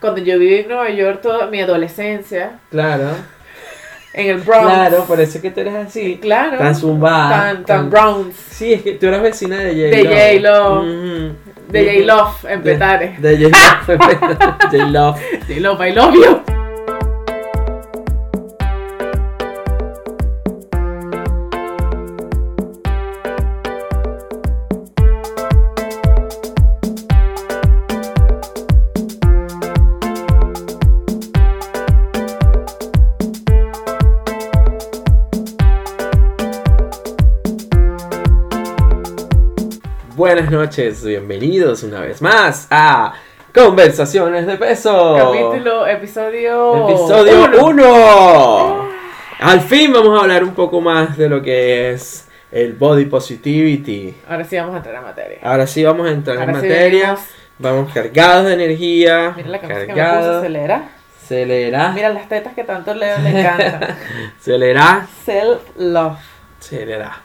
Cuando yo viví en Nueva York toda mi adolescencia, Claro, en el Bronx. claro, por eso es que tú eres así. Claro. Tan zumbada. Tan, tan Bronx. Sí, es que tú eras vecina de J. De J-Lo. Ujú. De J. Love en De- Petare. De J-Love. J-Love. J. Love, I love you. Buenas noches, bienvenidos una vez más a Conversaciones de Peso. Capítulo, episodio. Episodio uno. 1. Al fin vamos a hablar un poco más de lo que es el body positivity. Ahora sí vamos a entrar a materia. Ahora sí vamos a entrar Ahora en sí materia. venimos. Vamos cargados de energía. Mira la camisa que me puso, cargados. acelera. Acelera. Mira las tetas que tanto Leo le encanta. Acelera. Self love. Acelera.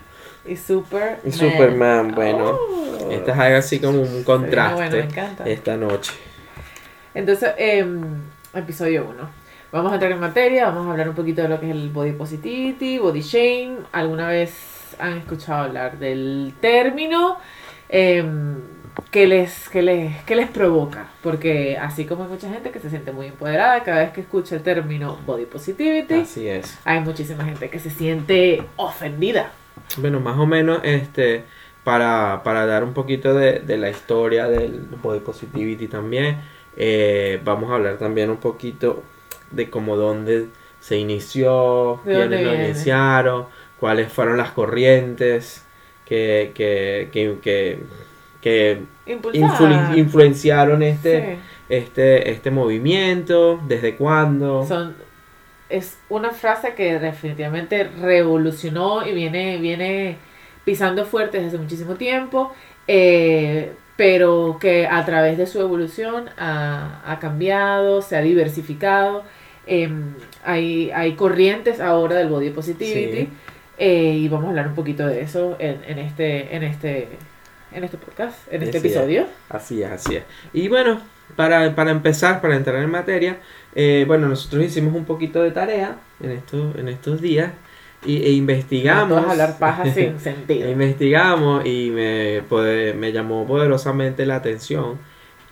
Y Superman. Y Superman, bueno. Oh. Esta es algo así como un contraste Bueno, me encanta. esta noche. Entonces, em, episodio 1. Vamos a entrar en materia, vamos a hablar un poquito de lo que es el body positivity, body shame. ¿Alguna vez han escuchado hablar del término? Em, ¿qué, les, qué, les, ¿Qué les provoca? Porque así como hay mucha gente que se siente muy empoderada cada vez que escucha el término body positivity, Así es. hay muchísima gente que se siente ofendida. Bueno, más o menos, este, para, para dar un poquito de, de la historia del body positivity también, eh, vamos a hablar también un poquito de cómo dónde se inició, ¿De dónde quiénes lo iniciaron, cuáles fueron las corrientes que, que, que, que, que Impulsada. influ- influenciaron este, Sí. este, este movimiento, desde cuándo. Son, es una frase que definitivamente revolucionó y viene, viene pisando fuerte desde hace muchísimo tiempo, eh, pero que a través de su evolución ha, ha cambiado, se ha diversificado. em, hay, hay corrientes ahora del body positivity Sí. eh, y vamos a hablar un poquito de eso en, en este en este en este podcast en este Así es. episodio Así es, así es. Y bueno, para, para empezar, para entrar en materia, eh, bueno, nosotros hicimos un poquito de tarea en estos, en estos días y, e investigamos. A hablar paja sin e sentido investigamos y me, me llamó poderosamente la atención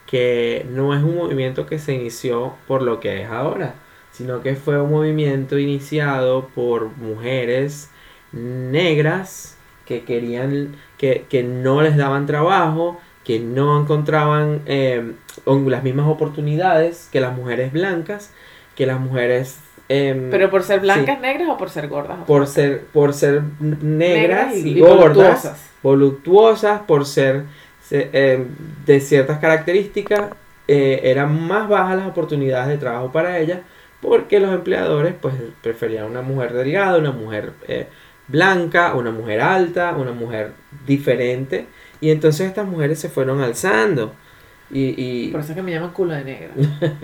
que no es un movimiento que se inició por lo que es ahora, sino que fue un movimiento iniciado por mujeres negras que querían, que, que no les daban trabajo, que no encontraban eh, las mismas oportunidades que las mujeres blancas, que las mujeres... em, Pero por ser blancas, negras o por ser gordas. por ser por ser negras y, y gordas, voluptuosas. voluptuosas, por ser se- eh, de ciertas características, eh, eran más bajas las oportunidades de trabajo para ellas, porque los empleadores pues preferían una mujer delgada, una mujer eh, blanca, una mujer alta, una mujer diferente, y entonces estas mujeres se fueron alzando. Y, y Por eso es que me llaman culo de negra.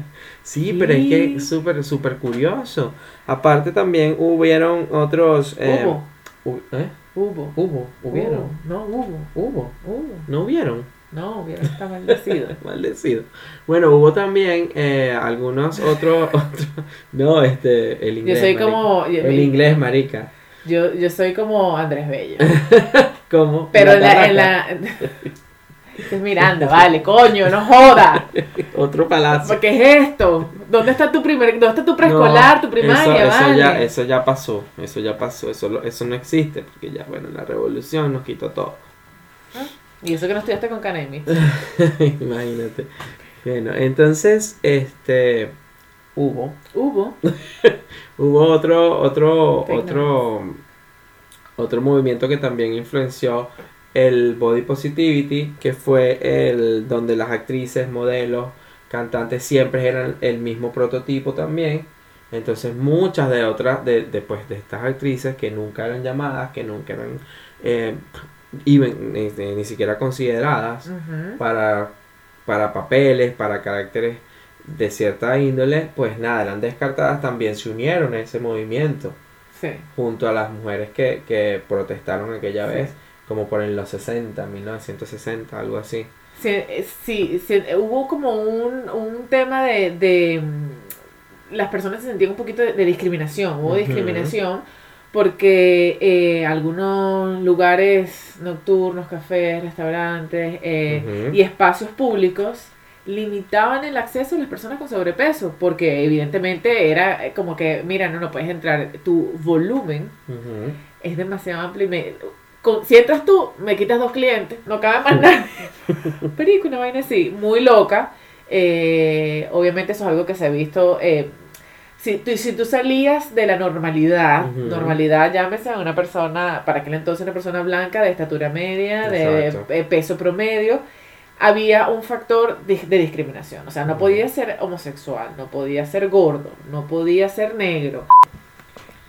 sí, pero es que es súper, súper curioso. Aparte también hubieron otros... eh, Hubo, hu- ¿eh? hubo. Hubo, hubieron. Hubo. No, hubo. Hubo. Hubo. No hubieron. No, hubiera está maldecido. Maldecido. Bueno, hubo también eh, algunos otros. otros- no, este. El Yo inglés. soy marica. como. Yo, El inglés, marica. yo, yo soy como Andrés Bello. ¿Cómo? Pero en la. En la... Estoy mirando, vale, coño, no joda. Otro palacio. ¿Qué es esto? ¿Dónde está tu primer, dónde está tu preescolar, No, tu primaria, eso, eso vale? ya, eso ya pasó. Eso ya pasó. Eso, eso no existe. Porque ya, bueno, la revolución nos quitó todo. Y eso que no estudiaste con Canemi. Imagínate. Bueno, entonces, este. Hubo. Hubo. Hubo otro, otro, otro, otro movimiento que también influenció el body positivity, que fue el donde las actrices, modelos, cantantes siempre eran el mismo prototipo también. Entonces muchas de otras, de, después de estas actrices que nunca eran llamadas, que nunca eran eh, even, ni, ni siquiera consideradas para, para papeles, para caracteres de cierta índole, pues nada, eran descartadas, también se unieron a ese movimiento Sí. junto a las mujeres que, que protestaron aquella Sí. vez, como por en los 60, 1960, algo así. Sí, eh, sí, sí, hubo como un, un tema de, de, mm, las personas se sentían un poquito de, de discriminación, hubo discriminación porque eh, algunos lugares nocturnos, cafés, restaurantes eh, y espacios públicos limitaban el acceso a las personas con sobrepeso porque evidentemente era eh, como que, mira, no, no puedes entrar, tu volumen es demasiado amplio y me, con- si entras tú, me quitas dos clientes, no cabe más nadie. Que una vaina así, muy loca. Eh, obviamente eso es algo que se ha visto. eh, si, tú, si tú salías de la normalidad, normalidad llámese a una persona, para aquel entonces una persona blanca de estatura media, de peso promedio, había un factor de, de discriminación. O sea, no podía ser homosexual, no podía ser gordo, no podía ser negro.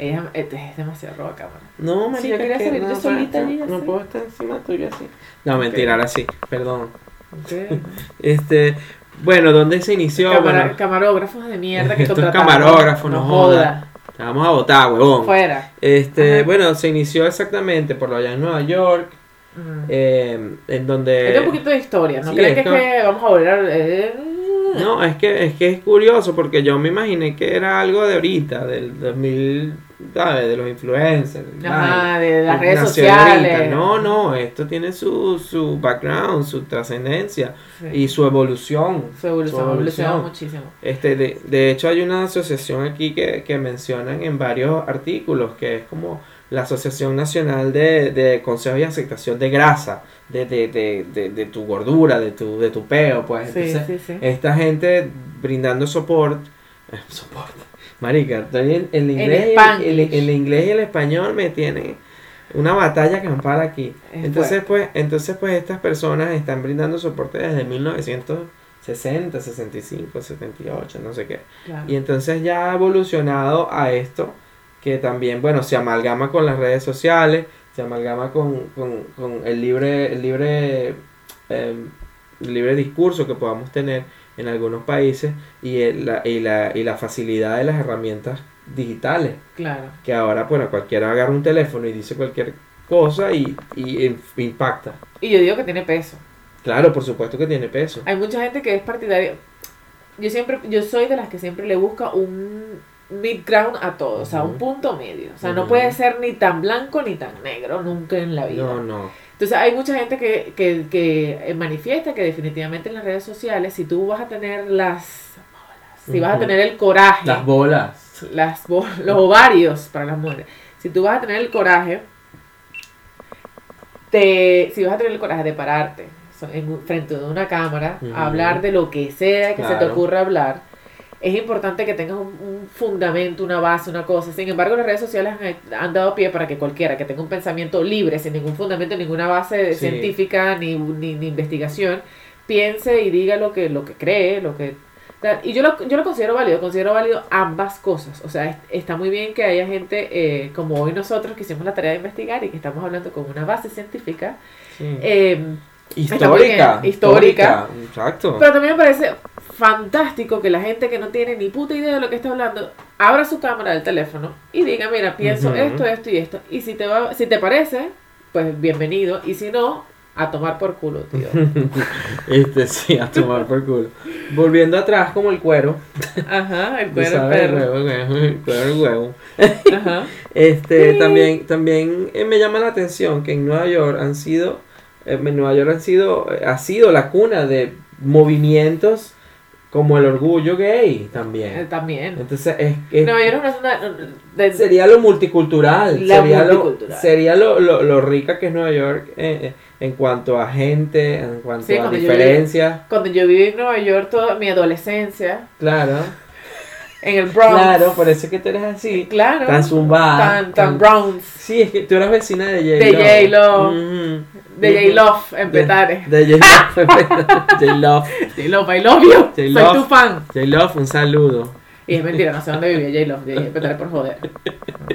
Ella es es demasiado roba cámara. No, Sí, marica, yo quería que salir yo no, solita no, allí, No puedo estar encima tuyo así. No, mentira, ahora sí, perdón. Este, bueno, ¿dónde se inició? Bueno, camarógrafos de mierda que Estos camarógrafos, no joda. te vamos a votar, huevón. Fuera. Este, Ajá. bueno, se inició exactamente por allá en Nueva York, eh, en donde... Es un poquito de historia, ¿no sí, creen que, es que vamos a volver a... eh, No, es que, es que es curioso porque yo me imaginé que era algo de ahorita, del 2000, ¿sabes? De los influencers. Ajá, de las redes nació sociales. ahorita. No, no, esto tiene su, su background, su trascendencia Sí. y su evolución. Su evolución, su evolución. muchísimo. Este, de, de hecho hay una asociación aquí que, que mencionan en varios artículos que es como la Asociación Nacional de, de Consejos y Aceptación de Grasa, de, de, de, de, de tu gordura, de tu, de tu peo, pues. Sí, Entonces, sí, sí. esta gente brindando soporte. soporte. Marica, en el inglés, y el, el- el inglés y el español me tienen una batalla campal aquí. Es Entonces, fuerte. pues, entonces, pues, estas personas están brindando soporte desde 1960, 65, 78, no sé qué. Claro. Y entonces ya ha evolucionado a esto, que también, bueno, se amalgama con las redes sociales, se amalgama con, con, con el libre, el libre, eh, el libre discurso que podamos tener en algunos países y, el- la, y, la, y la facilidad de las herramientas digitales, Claro. que ahora, bueno, cualquiera agarra un teléfono y dice cualquier cosa y, y impacta. Y yo digo que tiene peso. Claro, por supuesto que tiene peso. Hay mucha gente que es partidaria. Yo siempre, yo soy de las que siempre le busca un mid ground a todo, o sea, un punto medio. O sea, no puede ser ni tan blanco ni tan negro nunca en la vida. No, no. Entonces hay mucha gente que, que, que eh, manifiesta que definitivamente en las redes sociales, si tú vas a tener las bolas, si vas a tener el coraje, Las bolas. las bo- los ovarios para las mujeres, si tú vas a tener el coraje, te, si vas a tener el coraje de pararte en frente de una cámara, a hablar de lo que sea que se te ocurra hablar, es importante que tengas un, un fundamento, una base, una cosa. Sin embargo, las redes sociales han, han dado pie para que cualquiera que tenga un pensamiento libre, sin ningún fundamento, ninguna base Sí. científica ni, ni, ni investigación, piense y diga lo que, lo que cree, lo que... Y yo lo, yo lo considero válido, considero válido ambas cosas. O sea, es- está muy bien que haya gente eh, como hoy nosotros que hicimos la tarea de investigar y que estamos hablando con una base científica. Sí. eh, Histórica, bien, histórica. Exacto. pero también me parece fantástico que la gente que no tiene ni puta idea de lo que está hablando abra su cámara del teléfono y diga, mira, pienso esto, esto y esto. Y si te va, si te parece, pues bienvenido. Y si no, a tomar por culo, tío. este sí, a tomar por culo. Volviendo atrás como el cuero. Ajá, el cuero sabes, el perro. huevo, el cuero del huevo. Ajá. Este, Sí. también, también eh, me llama la atención que en Nueva York han sido, eh, en Nueva York han sido, eh, ha sido la cuna de movimientos como el orgullo gay Eh, también. También. Entonces es, es- Nueva York es una zona de- sería lo multicultural, La sería, multicultural. Lo, sería lo, lo, lo rica que es Nueva York eh, eh, en cuanto a gente, en cuanto Sí, a cuando yo diferencias. Cuando yo viví en Nueva York toda mi adolescencia, Claro, en el Bronx. claro, por eso es que tú eres así, Claro. tan zumbada. Tan, tan Bronx. Sí, es que tú eras vecina de J. De J-Lo. Ujú. De. J-Love en Petare. De J-Love. J-Love. J-Love, I love you. Soy J-Love. tu fan. J-Love, un saludo. Y es mentira, no sé dónde vivía J-Love. Petare por joder.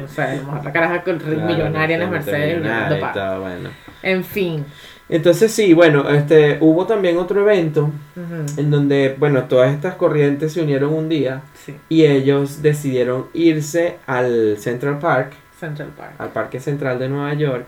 O sea, a lo mejor la caraja con millonaria en las Mercedes. Millonaria y todo, bueno. En fin. Entonces sí, bueno, este, hubo también otro evento en donde, bueno, todas estas corrientes se unieron un día Sí, y ellos decidieron irse al Central Park, Central Park. al Parque Central de Nueva York,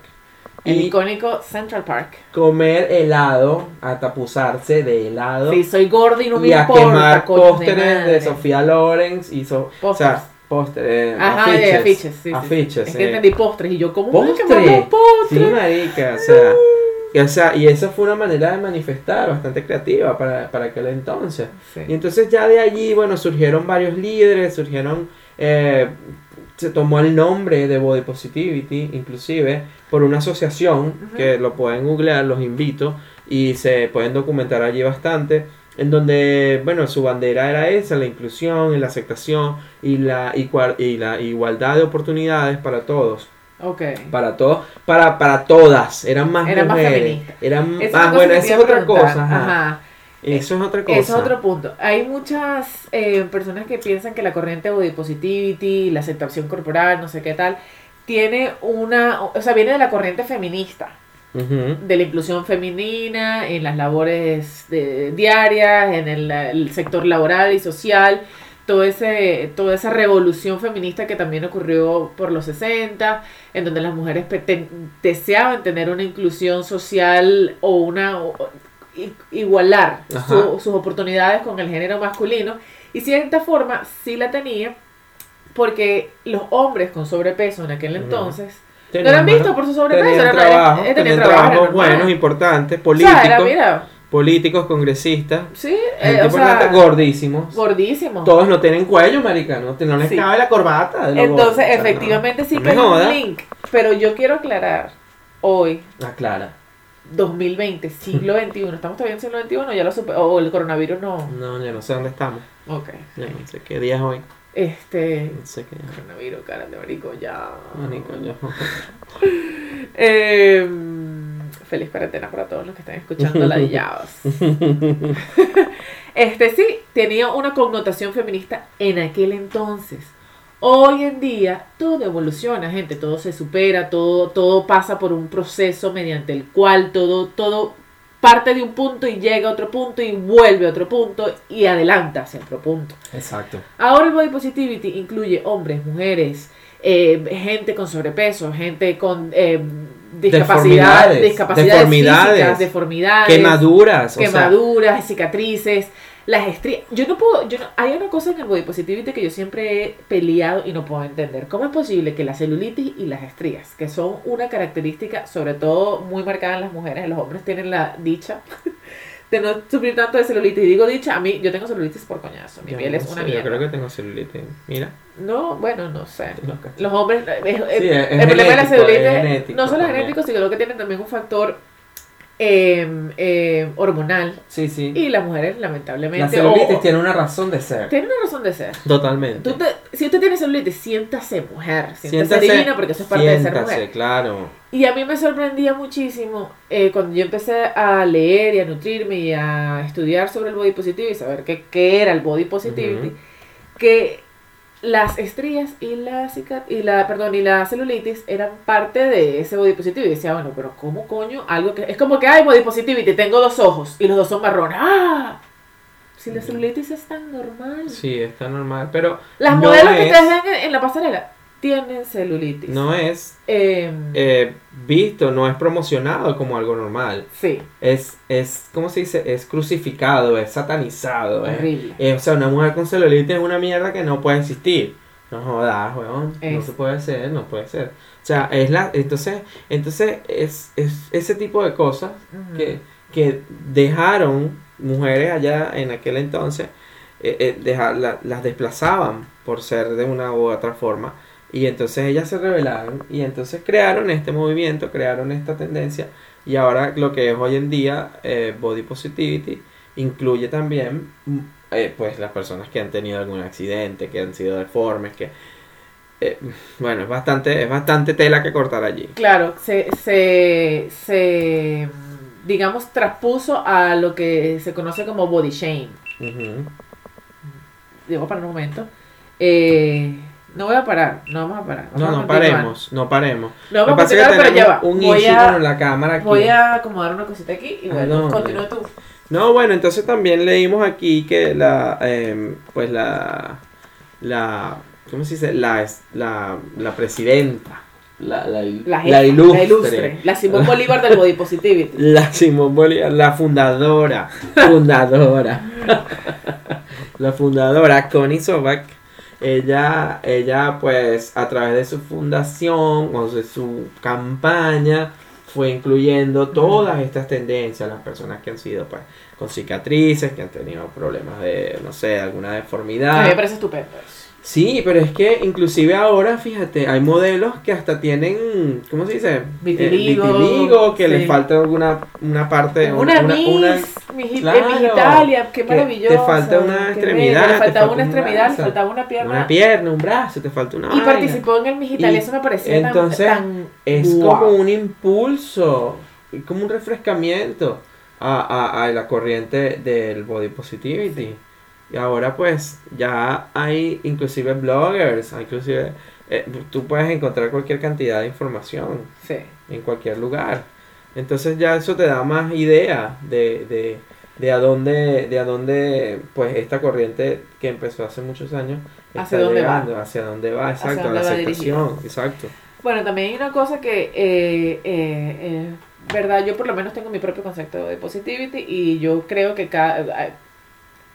El Y icónico Central Park. comer helado, a tapuzarse de helado. Sí, soy gordo y no me y a importa. quemar coño de pósteres de, madre. Sofía Lorenz y so, o sea, pósteres, eh, Ajá, afiches, de afiches, sí, sí, sí. afiches, Es que eh. entendí postres y yo, ¿cómo voy a ¿Postre? quemar los Sí, postres? marica, o sea, y, o sea, y esa fue una manera de manifestar bastante creativa para, para aquel entonces. Sí. Y entonces ya de allí, bueno, surgieron varios líderes, surgieron, eh, se tomó el nombre de Body Positivity, inclusive, por una asociación, que lo pueden googlear, los invito, y se pueden documentar allí bastante, en donde, bueno, su bandera era esa, la inclusión, y la aceptación y la, igual- y la igualdad de oportunidades para todos. Ok. Para todos, para, para todas, eran más Eran más mujeres, feministas. eran Esa más, esa iba es otra preguntar. cosa, ajá. Ajá. Eso es otra cosa. Ese es otro punto. Hay muchas eh, personas que piensan que la corriente body positivity, la aceptación corporal, no sé qué tal, tiene una, o sea, viene de la corriente feminista, de la inclusión femenina en las labores de- diarias, en el, el sector laboral y social, todo ese, toda esa revolución feminista que también ocurrió por los 60, en donde las mujeres te- deseaban tener una inclusión social o una o- igualar su- sus oportunidades con el género masculino. Y cierta forma sí la tenía porque los hombres con sobrepeso en aquel entonces no eran vistos por su sobrepeso Tenían eran- trabajo, tenían trabajo, trabajos buenos, importantes, O políticos, sea, era, mira, políticos, congresistas, sí, eh, o sea, gordísimos. gordísimo. Todos no tienen cuello, marica, no, no les Sí. cabe la corbata. de Entonces, o sea, no. efectivamente sí no que me hay un link, pero yo quiero aclarar hoy, Aclara. 2020, siglo XXI, estamos todavía en siglo XXI, ya lo supe, o el coronavirus no. No, ya no sé dónde estamos. Ok. Ya no sé qué día es hoy. Este, No sé qué. coronavirus, cara de marico, ya. Marico, yo- Eh, feliz cuarentena para todos los que están escuchando ladillados. Este sí, tenía una connotación feminista en aquel entonces. Hoy en día todo evoluciona, gente, todo se supera, todo, todo pasa por un proceso mediante el cual todo, todo parte de un punto y llega a otro punto y vuelve a otro punto y adelanta hacia otro punto. Exacto. Ahora el body positivity incluye hombres, mujeres, eh, gente con sobrepeso, gente con eh, discapacidad, Deformidades, discapacidades deformidades, físicas, deformidades, Quemaduras, o sea, quemaduras, cicatrices, las estrías. Yo no puedo, yo no, hay una cosa en el body positivity que yo siempre he peleado y no puedo entender. ¿Cómo es posible que la celulitis y las estrías, que son una característica sobre todo muy marcada en las mujeres, los hombres tienen la dicha de no sufrir tanto de celulitis? Y digo dicha, a mí, yo tengo celulitis por coñazo, mi yo piel no es sé, una Yo mierda. creo que tengo celulitis. Mira. No, bueno, no sé. Los hombres, eh, eh, Sí, es- el es problema de la celulitis es genético no solo genético, sino que tienen también un factor eh, eh, hormonal. Sí, sí. Y las mujeres, La lamentablemente, celulitis o- tiene una razón de ser. tiene una razón de ser. Totalmente. Tú te- si usted tiene celulitis, siéntase mujer, siéntase, Siéntase- divina, porque eso es parte de ser siéntase, mujer. claro. Y a mí me sorprendía muchísimo eh, cuando yo empecé a leer y a nutrirme y a estudiar sobre el body positivity y saber qué, qué era el body positivity, Ujú. que las estrías y la, y la perdón y la celulitis eran parte de ese body positivity. Y decía, bueno, pero ¿cómo coño? Algo que es como que hay body positivity, tengo dos ojos y los dos son marrones. ¡Ah! Si la celulitis es tan normal. Sí, está normal. Pero Las no modelos que es- ustedes ven en, en la pasarela tienen celulitis. no es Em, eh, visto, no es promocionado como algo normal. sí, Es, es, ¿cómo se dice? Es crucificado, es satanizado. Horrible. eh, o sea, una mujer con celulitis es una mierda que no puede existir. No jodas, weón. No se puede hacer, no puede ser. O sea, es la, entonces, entonces es, es ese tipo de cosas que, que dejaron mujeres allá en aquel entonces, eh, eh, deja- la- las desplazaban por ser de una u otra forma. Y entonces ellas se rebelaron y entonces crearon este movimiento, crearon esta tendencia. Y ahora lo que es hoy en día eh, Body Positivity incluye también mm, eh, pues las personas que han tenido algún accidente, que han sido deformes, que... eh, bueno, es bastante, es bastante tela que cortar allí. Claro, se, se, se, digamos, traspuso a lo que se conoce como body shame. Ujú. Digo para un momento. Eh, no voy a parar, no vamos a parar. vamos No, no paremos, no paremos. No vamos a continuar, pero ya va. un Voy issue a, con la cámara aquí. voy a acomodar una cosita aquí y ¿A bueno, continúa tú. No, bueno, entonces también leímos aquí que la, em, pues la, la, ¿cómo se dice? La, la, la presidenta La, la, La, la jefa, ilustre. La ilustre. La Simón Bolívar del Body Positivity. La Simón Bolívar, la fundadora, fundadora, la fundadora Connie Sobak, ella, ella pues a través de su fundación o de su campaña fue incluyendo todas estas tendencias, las personas que han sido pues con cicatrices, que han tenido problemas de, no sé, alguna deformidad. me parece estupendo eso. Sí, pero es que inclusive ahora, fíjate, hay modelos que hasta tienen, ¿cómo se dice? Eh, Vitiligo, vitiligo, que sí. les falta alguna una parte, Una, una, Miss, una- mi, claro, Italia, qué que maravillosa. te falta una extremidad, bella, Le te faltaba falta una un extremidad, le faltaba una pierna. una pierna, un brazo, te falta una y vaina. participó en el Miss Italia, Y eso me parecía tan- entonces, tan... Es guau. como un impulso, es como un refrescamiento a, a, a la corriente del body positivity. Y ahora pues ya hay inclusive bloggers, inclusive eh, tú puedes encontrar cualquier cantidad de información Sí. en cualquier lugar. Entonces ya eso te da más idea de, de, de a dónde, de a dónde pues esta corriente que empezó hace muchos años ¿Hacia está dónde va? llegando, hacia dónde va, Hacia exacto, dónde la va aceptación, exacto. Bueno, también hay una cosa que, eh, eh, eh, verdad, yo por lo menos tengo mi propio concepto de positivity y yo creo que cada,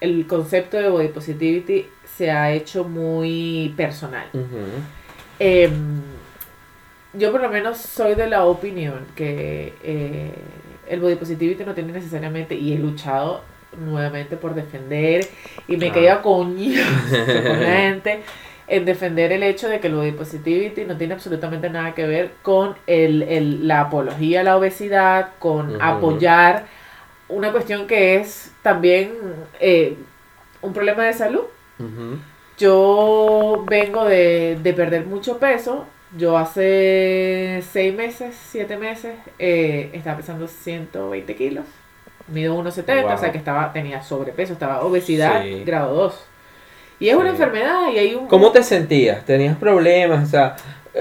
el concepto de body positivity se ha hecho muy personal. Em, yo por lo menos soy de la opinión que eh, el body positivity no tiene necesariamente, y he luchado nuevamente por defender, y me Ah. caía coño con la gente, en defender el hecho de que el body positivity no tiene absolutamente nada que ver con el, el- la apología a la obesidad, con apoyar una cuestión que es también eh, un problema de salud. Yo vengo de, de perder mucho peso. Yo hace seis meses, siete meses, eh, estaba pesando 120 kilos. Mido 1,70, Wow. o sea que estaba, tenía sobrepeso, estaba obesidad Sí. grado 2. Y es una enfermedad y hay un ¿Cómo te sentías? ¿Tenías problemas? O sea,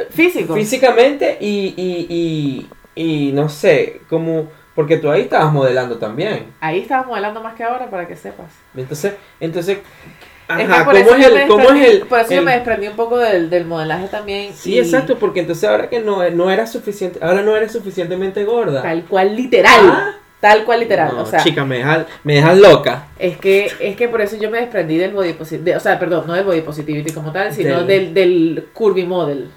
físico. físicamente y, y, y, y no sé, como... Porque tú ahí estabas modelando también. Ahí estaba modelando más que ahora para que sepas. Entonces, entonces... Es que Ajá, por ¿cómo eso es el...? ¿Cómo es el...? Por eso yo me desprendí un poco del, del modelaje también. Sí, y exacto, porque entonces ahora que no, no era suficiente, ahora no eres suficientemente gorda. Tal cual literal. Ah. Tal cual literal. No, o sea, chica, me dejas, me dejas loca. Es que, es que por eso yo me desprendí del body positivity, o sea, perdón, no del body positivity como tal, sino Del- del, del curvy model,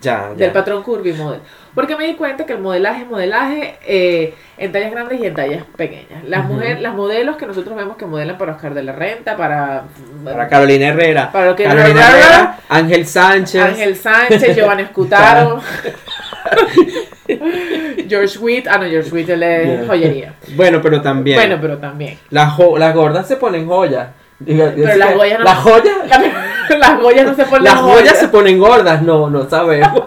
Ya, ya. del patrón curvy model. Porque me di cuenta que el modelaje es modelaje eh, en tallas grandes y en tallas pequeñas. Las mujeres, las modelos que nosotros vemos que modelan para Oscar de la Renta, para, Para Carolina Herrera. para lo que Carolina Herrera, Ángel Sánchez. Ángel Sánchez, Giovanni Escutaro, George Witt, ah no, George Witt es joyería. Bueno, pero también. Bueno, pero también. Las, las gordas se ponen joyas. Diga- Pero las que joyas no- Las joyas. Las joyas no se ponen Las joyas. joyas se ponen gordas. No, no sabemos.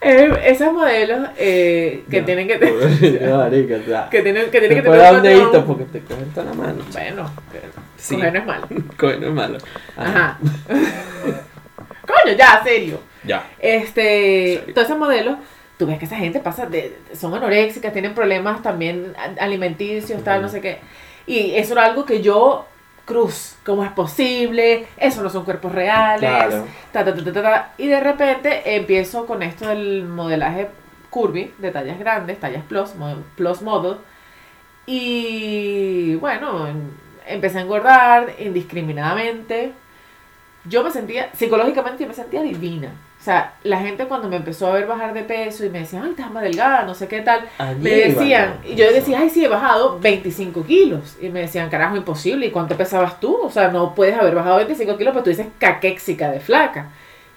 Eh, esos modelos eh, que tienen que tener No, marica, o sea, que tienen que tienen que te tener un porque te cogen toda la mano. bueno que Sí. coger no es malo Coge, no es malo. ajá coño ya serio Ya. este Serio. todos esos modelos tú ves que esa gente pasa de son anoréxicas tienen problemas también alimenticios tal no sé qué y eso era algo que yo cruz cómo es posible eso no son cuerpos reales Claro. ta, ta, ta, ta, ta, ta. y de repente empiezo con esto del modelaje curvy de tallas grandes, tallas plus, plus model. Y bueno, em- empecé a engordar indiscriminadamente. Yo me sentía, psicológicamente yo me sentía divina. O sea, la gente cuando me empezó a ver bajar de peso y me decían, ay, estás más delgada, no sé qué tal, Allí me decían, y yo decía, ay, sí, he bajado 25 kilos. Y me decían, carajo, imposible. ¿Y cuánto pesabas tú? O sea, no puedes haber bajado 25 kilos, pero tú dices caquéxica de flaca.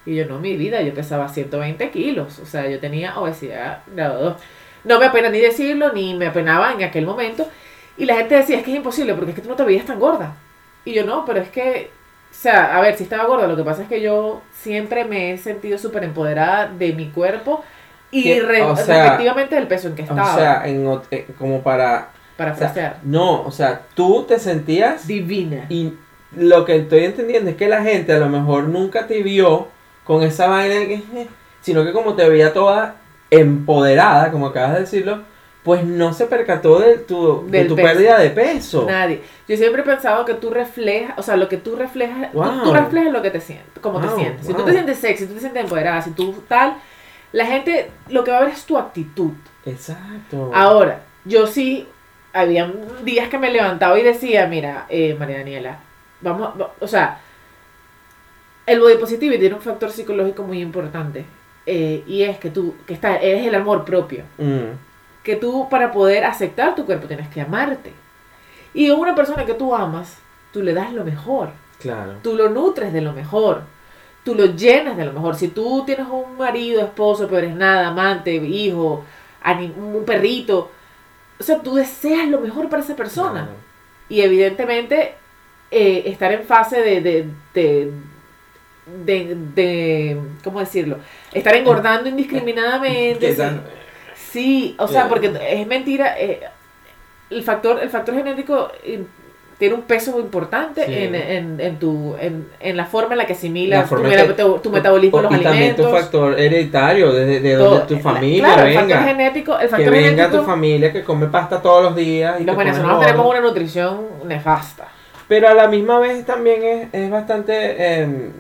Y yo, no, mi vida, yo pesaba 120 kilos. O sea, yo tenía obesidad grado 2. No me apena ni decirlo, ni me apenaba en aquel momento. Y la gente decía, es que es imposible, porque es que tú no te veías tan gorda. Y yo, no, pero es que, o sea, a ver, si estaba gorda, lo que pasa es que yo siempre me he sentido súper empoderada de mi cuerpo y Que, re- o sea, respectivamente del peso en que estaba. O sea, en, eh, como para... para o sea, frasear. no, o sea, tú te sentías... Divina. Y lo que estoy entendiendo es que la gente a lo mejor nunca te vio con esa vaina de que... eh, Sino que como te veía toda empoderada, como acabas de decirlo, pues no se percató de tu, de tu pérdida de peso. Nadie. Yo siempre he pensado que tú reflejas, o sea, lo que tú reflejas, tú- Wow. tú, reflejas lo que te sientes, como te sientes. Si tú te sientes sexy, si tú te sientes empoderada, si tú tal, la gente lo que va a ver es tu actitud. Exacto. Ahora, yo sí, había días que me levantaba y decía, mira, eh, María Daniela, vamos, va- o sea, el body positivity tiene un factor psicológico muy importante. eh, y es que tú, que está, es el amor propio. Mm, Que tú, para poder aceptar tu cuerpo, tienes que amarte. Y a una persona que tú amas, tú le das lo mejor. claro. Tú lo nutres de lo mejor. Tú lo llenas de lo mejor. Si tú tienes un marido, esposo, pero eres nada, amante, hijo, un perrito, o sea, tú deseas lo mejor para esa persona. Claro. Y evidentemente, eh, estar en fase de, de, de, de, de- ¿cómo decirlo? Estar engordando indiscriminadamente. Esa- Sí, o sea, Eh. porque es mentira. eh, el factor, el factor genético eh, tiene un peso muy importante Sí. en, en, en tu, en, en la forma en la que asimilas La tu, que- tu- tu metabolismo, los y también tu alimentos. factor hereditario, de, de donde tu familia claro, el factor venga. genético, el Que factor venga genético. tu familia que come pasta todos los días. Y los que venezolanos tenemos una nutrición nefasta. Pero a la misma vez también es, es bastante. eh,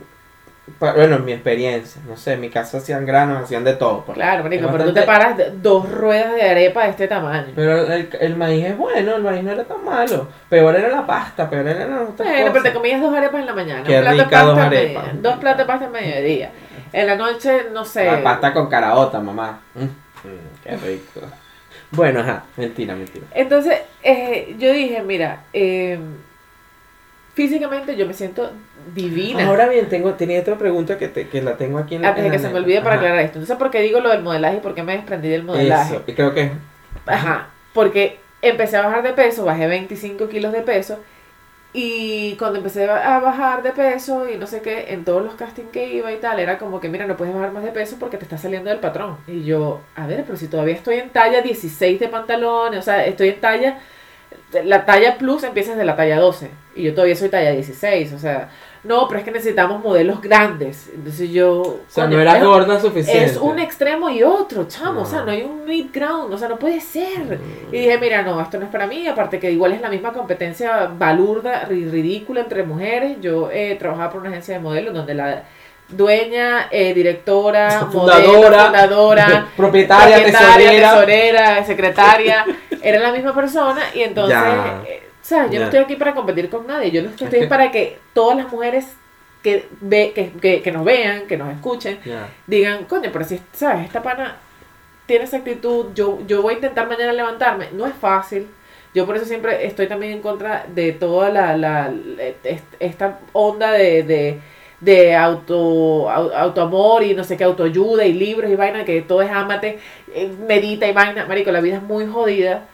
bueno, en mi experiencia, no sé, en mi casa hacían granos, hacían de todo. pues. Claro, marico, pero tú te paras dos ruedas de arepa de este tamaño. Pero el, el maíz es bueno, el maíz no era tan malo. Peor era la pasta, peor eran las otras Bueno, pero te comías dos arepas en la mañana. Qué un plato rica, dos pasta arepas. media- dos platos de pasta en mediodía. En la noche, no sé. La pasta con caraota, mamá. Mm, mm, qué rico. Bueno, ajá, mentira, mentira. Entonces, eh, yo dije, mira, eh, físicamente yo me siento divina. Ahora bien, tengo, tenía otra pregunta que, te- que la tengo aquí en la antes de en que la se me olvide para Ajá. aclarar esto. Entonces, ¿por qué digo lo del modelaje y por qué me desprendí del modelaje? Eso, creo que Ajá, porque empecé a bajar de peso, bajé 25 kilos de peso. Y cuando empecé a bajar de peso y no sé qué, en todos los castings que iba y tal, era como que, mira, no puedes bajar más de peso porque te está saliendo del patrón. Y yo, a ver, pero si todavía estoy en talla 16 de pantalones, o sea, estoy en talla, la talla plus empieza desde la talla 12. Y yo todavía soy talla 16, o sea, no, pero es que necesitamos modelos grandes. Entonces yo... o sea, no era gorda suficiente. es un extremo y otro, chamo. O sea, No. no hay un mid ground. O sea, no puede ser. Mm. Y dije, mira, no, esto no es para mí. Aparte que igual es la misma competencia balurda ridícula entre mujeres. Yo eh, trabajaba por una agencia de modelos donde la dueña, eh, directora, Fundadora, modelo, fundadora, propietaria, tesorera. tesorera, secretaria, era la misma persona. Y entonces, eh, ¿sabes? Yo Ya. no estoy aquí para competir con nadie. Yo no estoy para que todas las mujeres que, ve, que, que, que nos vean, que nos escuchen, Ya. digan, coño, pero si, ¿sabes? Esta pana tiene esa actitud, yo, yo voy a intentar mañana levantarme. No es fácil. Yo por eso siempre estoy también en contra de toda la, la, la- est- esta onda de, de, de auto, au- autoamor y no sé qué, autoayuda y libros y vaina, que todo es ámate, eh, medita y vaina. Marico, la vida es muy jodida.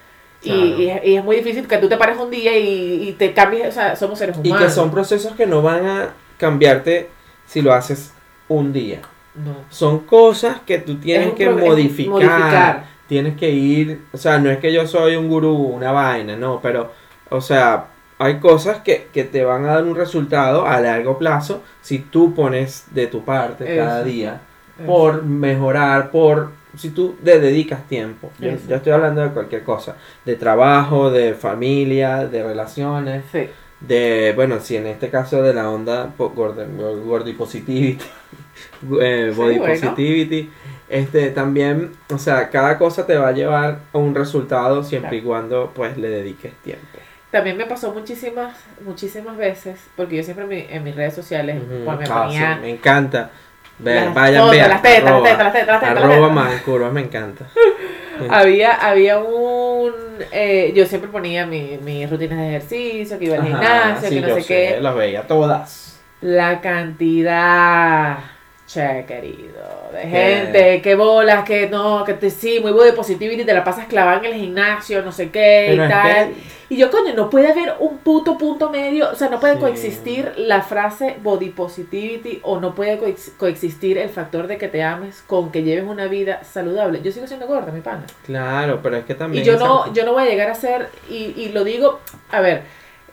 Y, Claro. y es, y es muy difícil que tú te pares un día y, y te cambies, o sea, somos seres Y humanos. que son procesos que no van a cambiarte si lo haces un día. No. Son cosas que tú tienes que modificar, modificar. Tienes que ir, o sea, no es que yo soy un gurú, una vaina, no, pero, o sea, hay cosas que, que te van a dar un resultado a largo plazo si tú pones de tu parte cada Eso. día por mejorar, por si tú le dedicas tiempo. Yo, estoy hablando de cualquier cosa, de trabajo, de familia, de relaciones, Sí. de, bueno, si en este caso de la onda po- gordi, gordi positivity, eh, Sí, body bueno. positivity, este, también, o sea, cada cosa te va a llevar a un resultado siempre Claro. y cuando pues le dediques tiempo. También me pasó muchísimas, muchísimas veces, porque yo siempre en, mi- en mis redes sociales pues, me Ah, ponía sí, me encanta. Ver, las vayan, vean, las tetas, las tetas, las tetas, las tetas, arroba más curvas, me encanta. Había, había un, eh, yo siempre ponía mi- mis rutinas de ejercicio, que iba al Ajá, gimnasio, sí, que no yo sé sé, qué. Las veía todas. La cantidad, che querido, de ¿Qué? gente, que bolas, que no, que te sí, muy body positivity, te la pasas clavada en el gimnasio, no sé qué Pero y tal. que- Y yo, coño, no puede haber un puto punto medio, o sea, no puede Sí. coexistir la frase body positivity o no puede coex- coexistir el factor de que te ames con que lleves una vida saludable. Yo sigo siendo gorda, mi pana. Claro, pero es que también. Y yo no, yo no voy a llegar a ser, y, y lo digo, a ver,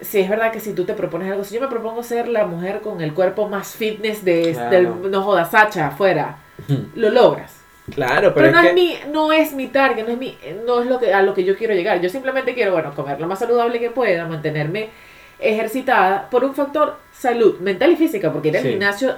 si es verdad que si tú te propones algo, si yo me propongo ser la mujer con el cuerpo más fitness de, Claro. del, no jodas, Sacha, afuera, lo logras. Claro, Pero, pero, no, es que... mi, no es mi target, no es, mi, no es lo que, a lo que yo quiero llegar. Yo simplemente quiero, bueno, comer lo más saludable que pueda, mantenerme ejercitada por un factor salud mental y física, porque ir al Sí. gimnasio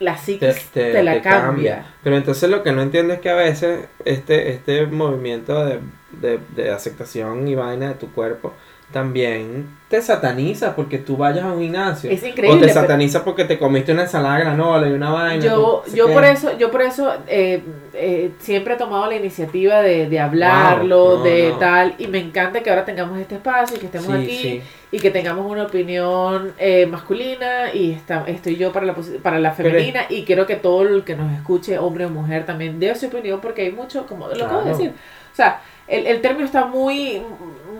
la psiquis te, te- la te cambia. Pero entonces lo que no entiendo es que a veces este, este movimiento de, de, de aceptación y vaina de tu cuerpo también te sataniza porque tú vayas a un gimnasio. Es o increíble. te pero- sataniza porque te comiste una ensalada granola y una vaina. yo, yo por eso, yo por eso eh, eh, siempre he tomado la iniciativa de, de hablarlo, Wow, no, de no. tal, y me encanta que ahora tengamos este espacio y que estemos Sí, aquí sí. y que tengamos una opinión eh, masculina y está, estoy yo para la, para la Pero femenina y quiero que todo el que nos escuche, hombre o mujer, también dé su opinión porque hay mucho, como lo acabo de Claro. decir, o sea, el, el término está muy,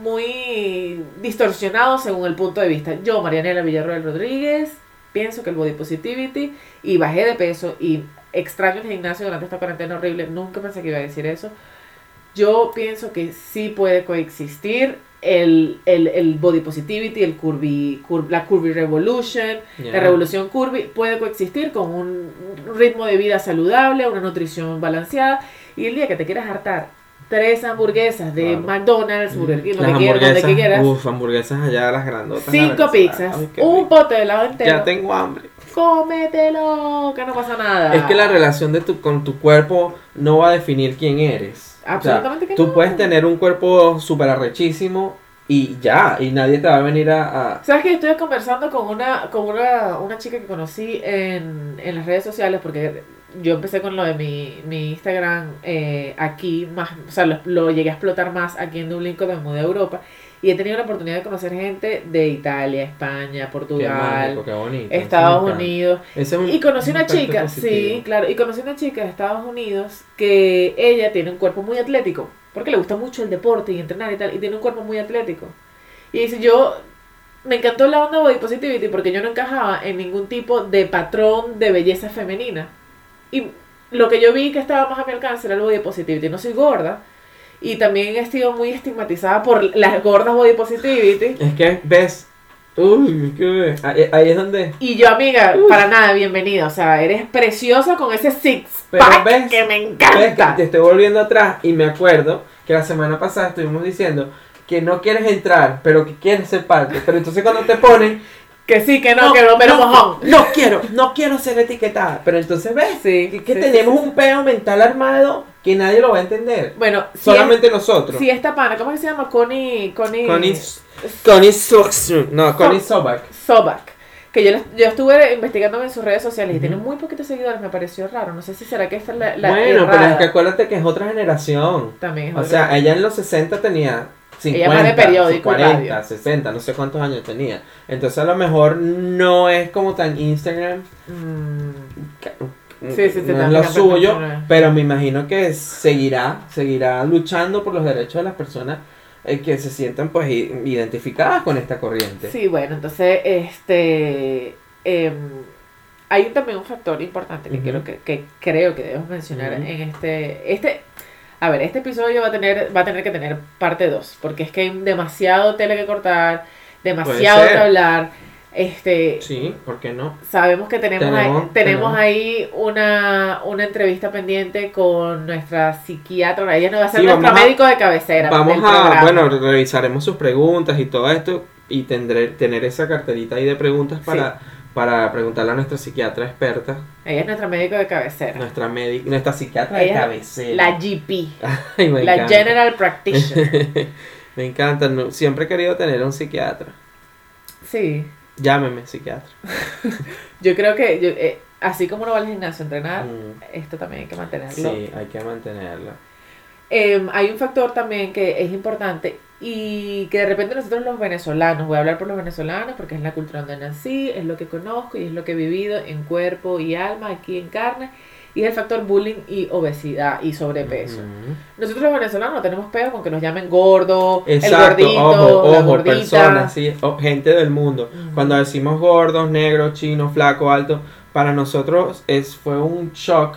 muy distorsionado según el punto de vista. Yo, Marianela Villarroel Rodríguez, pienso que el body positivity y bajé de peso y extraño el gimnasio durante esta cuarentena horrible, nunca pensé que iba a decir eso. Yo pienso que sí puede coexistir el, el, el body positivity, el curvy, cur- la curvy revolution, la revolución curvy puede coexistir con un ritmo de vida saludable, una nutrición balanceada y el día que te quieras hartar tres hamburguesas de Claro. McDonald's, Burger King, Las donde quieras, donde hamburguesas, quieras, Uf, hamburguesas allá, las grandotas. cinco pizzas, Ay, un pote de helado entero, Ya tengo hambre. cómetelo, que no pasa nada. Es que la relación de tu, con tu cuerpo no va a definir quién eres. O sea, Absolutamente que Tú no. puedes tener un cuerpo súper arrechísimo y ya, y nadie te va a venir a... a- ¿Sabes que Estuve conversando con una, con una, una chica que conocí en, en las redes sociales porque yo empecé con lo de mi, mi Instagram eh, aquí, más, o sea, lo, lo llegué a explotar más aquí en Dublín cuando me mudé a Europa y he tenido la oportunidad de conocer gente de Italia, España, Qué Portugal, mágico, qué bonito. Estados. Unidos. Ese es un- Y conocí un una chica, positivo. sí, claro, y conocí una chica de Estados Unidos que ella tiene un cuerpo muy atlético, porque le gusta mucho el deporte y entrenar y tal, y tiene un cuerpo muy atlético. Y dice, yo, me encantó la onda body positivity porque yo no encajaba en ningún tipo de patrón de belleza femenina. Y lo que yo vi que estaba más a mi alcance era el body positivity. No soy gorda. Y también he sido muy estigmatizada por las gordas body positivity. Es que, ves, uy, qué ahí, ahí es donde... Y yo, amiga, para nada, bienvenida. O sea, eres preciosa con ese six Pero pack ves, que me ves que encanta. te estoy volviendo atrás y me acuerdo que la semana pasada estuvimos diciendo que no quieres entrar, pero que quieres ser parte. Pero entonces cuando te ponen, Que sí, que no, que no, pero mojón. no quiero, no quiero ser etiquetada. Pero entonces ves Sí, que, que sí, tenemos sí, un peo mental armado que nadie lo va a entender. Bueno, si Solamente nosotros. si esta pana, ¿cómo se llama? Connie, Connie, Connie, Connie Sox- no, Connie Sobak. Sobak. Que yo, yo estuve investigando en sus redes sociales y tiene muy poquitos seguidores, me pareció raro. No sé si será que esta es la, la Bueno, pero es que acuérdate que es otra generación. También es O otra. sea, ella en los 60 tenía 50, Ella más de periódico y 40, radio. 60, no sé cuántos años tenía. Entonces a lo mejor no es como tan Instagram. Mm, que- Sí, sí, sí, no es lo suyo, pero me imagino que seguirá, seguirá luchando por los derechos de las personas eh, que se sientan pues identificadas con esta corriente. Sí, bueno, entonces, este. em, hay también un factor importante que, quiero que, que creo que debemos mencionar en este. este a ver, este episodio va a tener, va a tener que tener parte 2, porque es que hay demasiado tele que cortar, demasiado que hablar. Este, Sí, ¿por qué no? Sabemos que tenemos, Tenemos- ahí, tenemos tenemos. ahí una, una entrevista pendiente con nuestra psiquiatra. Ella nos va a ser Sí, nuestro vamos a- médico de cabecera. Vamos a, bueno, revisaremos sus preguntas y todo esto y tendré tener esa carterita ahí de preguntas para, para preguntarle a nuestra psiquiatra experta, Ella es nuestra médico de cabecera. nuestra médica, nuestra psiquiatra de cabecera. La GP, Ay, me la encanta. General Practitioner. me encanta, no- siempre he querido tener un psiquiatra. Sí, Llámeme psiquiatra. yo creo que yo, eh, así como uno va al gimnasio a entrenar, Mm, esto también hay que mantenerlo. sí, hay que mantenerla. Em, hay un factor también que es importante y que de repente nosotros los venezolanos, voy a hablar por los venezolanos porque es la cultura donde nací, es lo que conozco y es lo que he vivido en cuerpo y alma, aquí en carne, y es el factor bullying y obesidad y sobrepeso. Nosotros los venezolanos no tenemos peo con que nos llamen gordo, el Exacto, gordito, ojo, la gordita. personas, sí, o- gente del mundo. Ujú. Cuando decimos gordos, negros, chinos, flaco, alto, para nosotros es fue un shock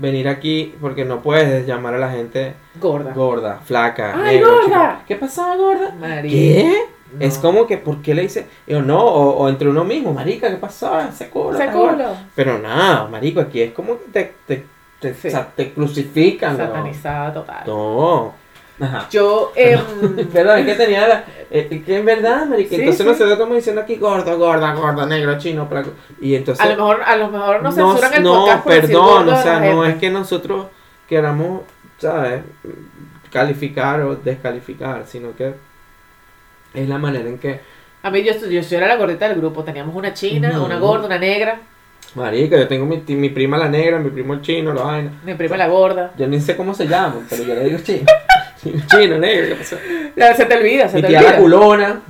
venir aquí porque no puedes llamar a la gente Gorda. gorda, flaca, ¡Ay, negro, gorda! chico. ¿Qué pasaba, gorda? María. ¿Qué? No. Es como que, ¿por qué le dice? Yo no, o, o entre uno mismo, marica, ¿qué pasó? Ese culo. Gordo". culo. Pero nada, marico, aquí es como que te, te, te, Sí. te crucifican. Satanizada total. No. Ajá. Yo, em, Perdón, es que tenía la. eh, que en verdad, marica. Sí, entonces sí. nosotros estamos diciendo aquí gordo, gorda, gorda, negro, chino, placo. Y entonces. a lo mejor, a lo mejor nos no, censuran el no, podcast por decir perdón, gordo o sea, no gente. es que nosotros queramos, ¿sabes? Calificar o descalificar, sino que es la manera en que, A mí yo, yo, yo era la gordita del grupo. Teníamos una china, una gorda, una negra. marica, yo tengo mi, mi prima la negra, mi primo el chino, la vaina. Mi prima la gorda. Yo ni sé cómo se llaman, pero yo le digo chino. chino, negro, ¿qué pasó? Se te olvida, se Mi te tía la olvida. culona.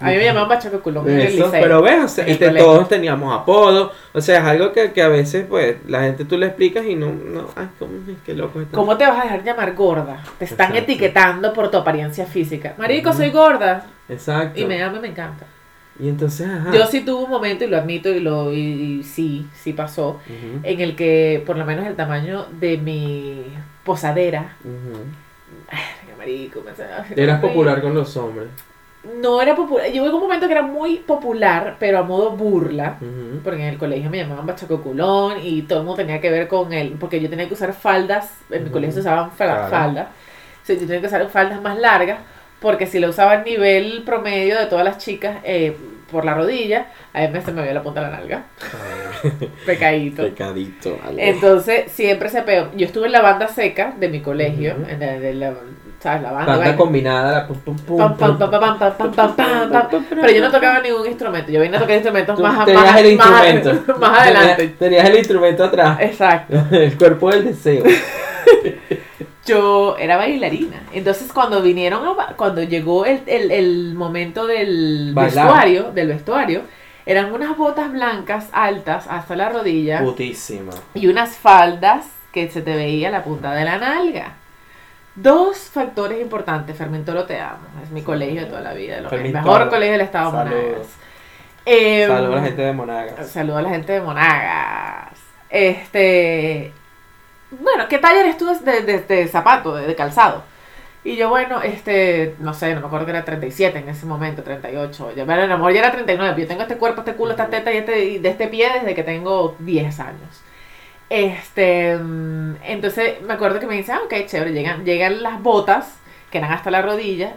A mí me llamaban bachaco culón en el Eso, liceo. pero ves, o sea, en el y te- colegio. todos teníamos apodos, o sea, es algo que, que a veces, pues, la gente tú le explicas y no, no, ay, cómo es que loco está. ¿Cómo te vas a dejar llamar gorda? Te están Exacto. etiquetando por tu apariencia física. Marico, soy gorda. Exacto. Y me ama, me encanta. Y entonces, ajá. Yo sí tuve un momento, y lo admito, y lo y, y sí, sí pasó, Ujú, en el que por lo menos el tamaño de mi posadera, ujú. Marico, hacía- Eras popular con los hombres. No era popular, en un momento que era muy popular, pero a modo burla, porque en el colegio me llamaban bachacoculón y todo el mundo tenía que ver con él, porque yo tenía que usar faldas, en mi colegio se usaban Claro. faldas, o sea, yo tenía que usar faldas más largas, porque si lo usaba al nivel promedio de todas las chicas eh, por la rodilla, a mí se me veía la punta de la nalga, pecadito. Pecadito. Ale. Entonces siempre se pegó. Yo estuve en la banda seca de mi colegio, Ujú. en la, de la, ¿sabes? La banda. Banda combinada, la pum, pum, pum. Pero yo no tocaba ningún instrumento. Yo vine a tocar instrumentos Tú más, tenías más, el más- instrumento. más adelante. Tenías, tenías el instrumento atrás. Exacto. El cuerpo del deseo. Yo era bailarina. Entonces cuando vinieron, a cuando llegó el, el, el momento del Bailar. vestuario, del vestuario, eran unas botas blancas altas hasta la rodilla Putísima. y unas faldas que se te veía la punta de la nalga. Dos factores importantes. Fermentoro te amo. Es mi colegio de toda la vida. lo- El mejor colegio del estado de Saludos. Monagas. Em, Saludos a la gente de Monagas. Saludo a la gente de Monagas. Este. Bueno, ¿qué talla eres tú de, de, de zapato, de, de calzado? Y yo, bueno, este, no sé, no me acuerdo que era 37 en ese momento, 38. Ya, bueno, a lo mejor ya era 39. Yo tengo este cuerpo, este culo, esta teta y este, y de este pie desde que tengo 10 años. Este, mm, entonces me acuerdo que me dice, ah, ok, chévere, llegan, llegan las botas, que eran hasta la rodilla.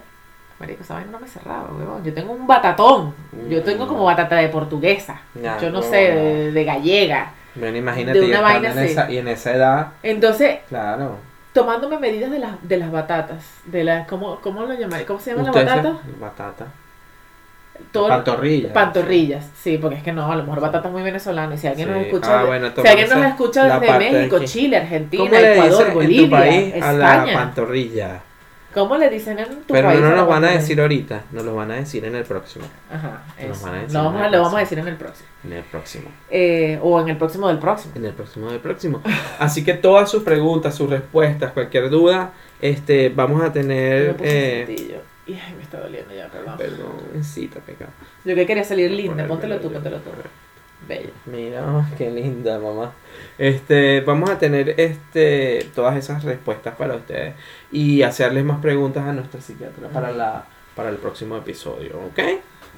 Marico, esa vaina no me cerraba, huevón. Yo tengo un batatón. Yo tengo como batata de portuguesa. Yo no sé, de gallega. Bueno, imagínate, de una vaina en esa, y en esa edad, Entonces, claro. tomándome medidas de las, de las batatas, de las, ¿cómo, cómo lo llamaría? ¿Cómo se llama la Ustedes se- batata? Batata. Todo- Pantorrilla. Pantorrillas, sí, porque es que no, a lo mejor batata es muy venezolano. Y si alguien nos Sí. escucha, Ah, bueno, si alguien nos escucha desde de México. Chile, ¿Cómo Argentina, Ecuador, dicen en tu Bolivia, país a la España, pantorrilla? ¿Cómo le dicen en tu Pero país? no a la nos van a decir ahorita, nos lo van a decir en el próximo. Ajá, Nos eso. van a decir Lo vamos a, el lo vamos a próximo. decir en el próximo. En el próximo. Eh, o en el próximo del próximo. En el próximo del próximo. Así que todas sus preguntas, sus respuestas, cualquier duda, este, vamos a tener. Eh. Y ay, me está doliendo ya, perdón. perdón, cita, pecado. Yo que quería salir linda, póntelo tú, el- póntelo tú. Bella. Mira, qué linda, mamá. Este, vamos a tener este todas esas respuestas para ustedes y hacerles más preguntas a nuestra psiquiatra para la para el próximo episodio, ¿ok?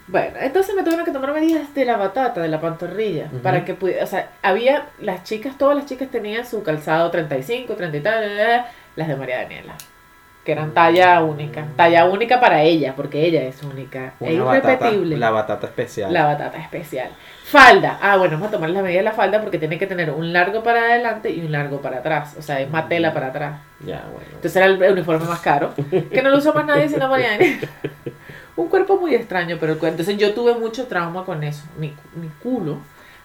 Bueno, entonces me tuvieron que tomar medidas de la batata, de la pantorrilla, para que pudiera, o sea, había, las chicas, todas las chicas tenían su calzado 35, 30 y tal, las de María Daniela, que eran talla única, talla única para ella, porque ella es única, e batata, irrepetible. la batata especial. La batata especial. Falda. Ah, bueno, vamos a tomar la medida de la falda porque tiene que tener un largo para adelante y un largo para atrás. O sea, es más tela para atrás. Ya, bueno. Entonces era el uniforme más caro. Que no lo usa más nadie sino Mariana. Un cuerpo muy extraño, pero el cuerpo. Entonces yo tuve mucho trauma con eso. Mi, mi culo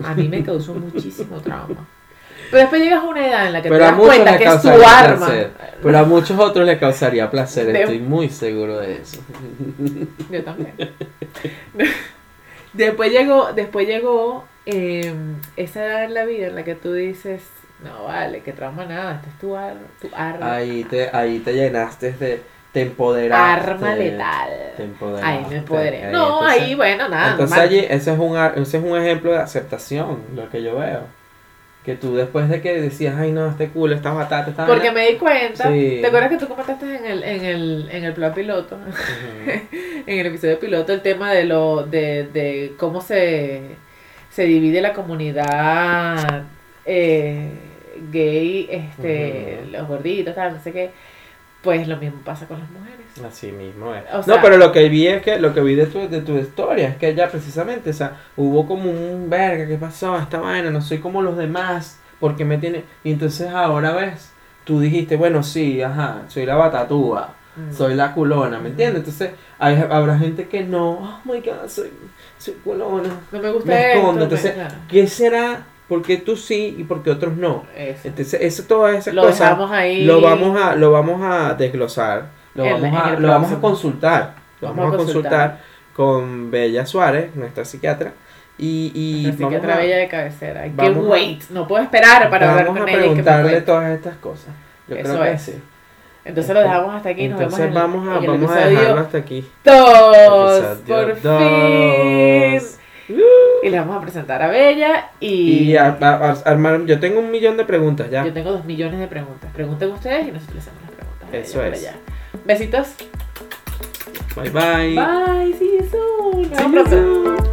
a mí me causó muchísimo trauma. Pero después llegas a una edad en la que Pero te das cuenta que es tu arma. placer. Pero a muchos otros les causaría placer, De- estoy muy seguro de eso. Yo también. después llegó, después llegó eh, esa edad en la vida en la que tú dices, no vale, que trauma nada, esta es tu, ar- tu arma. Ahí te, ahí te llenaste de. Te empoderaste. arma letal. Te empoderaste. Ahí me empoderé. Ahí, No, entonces- ahí, bueno, nada. Entonces allí, ese es, un, ese es un ejemplo de aceptación, lo que yo veo. Que tú después de que decías, ay no, este culo, esta batata, esta Porque vaina", me di cuenta, Sí. ¿te acuerdas que tú comentaste en el, en el, en el plan piloto? En el episodio piloto el tema de lo de, de cómo se, se divide la comunidad eh, gay, este, los gorditos, tal, no sé qué, pues lo mismo pasa con las mujeres. Así mismo es. O no, pero lo que vi es que, lo que vi de tu, de tu historia es que ella precisamente, o sea, hubo como un verga, ¿qué pasó? Esta vaina, no soy como los demás, porque me tiene. Y entonces ahora ves, tú dijiste, bueno, sí, ajá, soy la batatúa, Mm. soy la culona, ¿me entiendes? Entonces hay, habrá gente que no, oh my god, soy, soy culona. No me gusta Me escondo, entonces. ¿qué será? Porque tú sí y porque otros no. Eso. Entonces, eso, todas esas Lo cosas dejamos ahí. lo vamos a lo vamos a desglosar lo En- vamos a lo vamos a consultar lo Vamos vamos, a a consultar con Bella Suárez nuestra psiquiatra y, y Nuestra vamos psiquiatra a, bella de cabecera. Hay que vamos a- wait. No puedo esperar para hablar vamos con a ella. que me preguntarle todas estas cosas yo Eso creo que es. sí Entonces lo dejamos hasta aquí. Nos entonces vamos a el vamos a dejarlo hasta aquí dos. Por fin. dos. Y le vamos a presentar a Bella. Y, y a- a- a- armar yo tengo un millón de preguntas ya yo tengo dos millones de preguntas. Pregunten ustedes y nosotros les hacemos las preguntas. a Eso es. Besitos. bye bye Bye. See you soon. See you soon.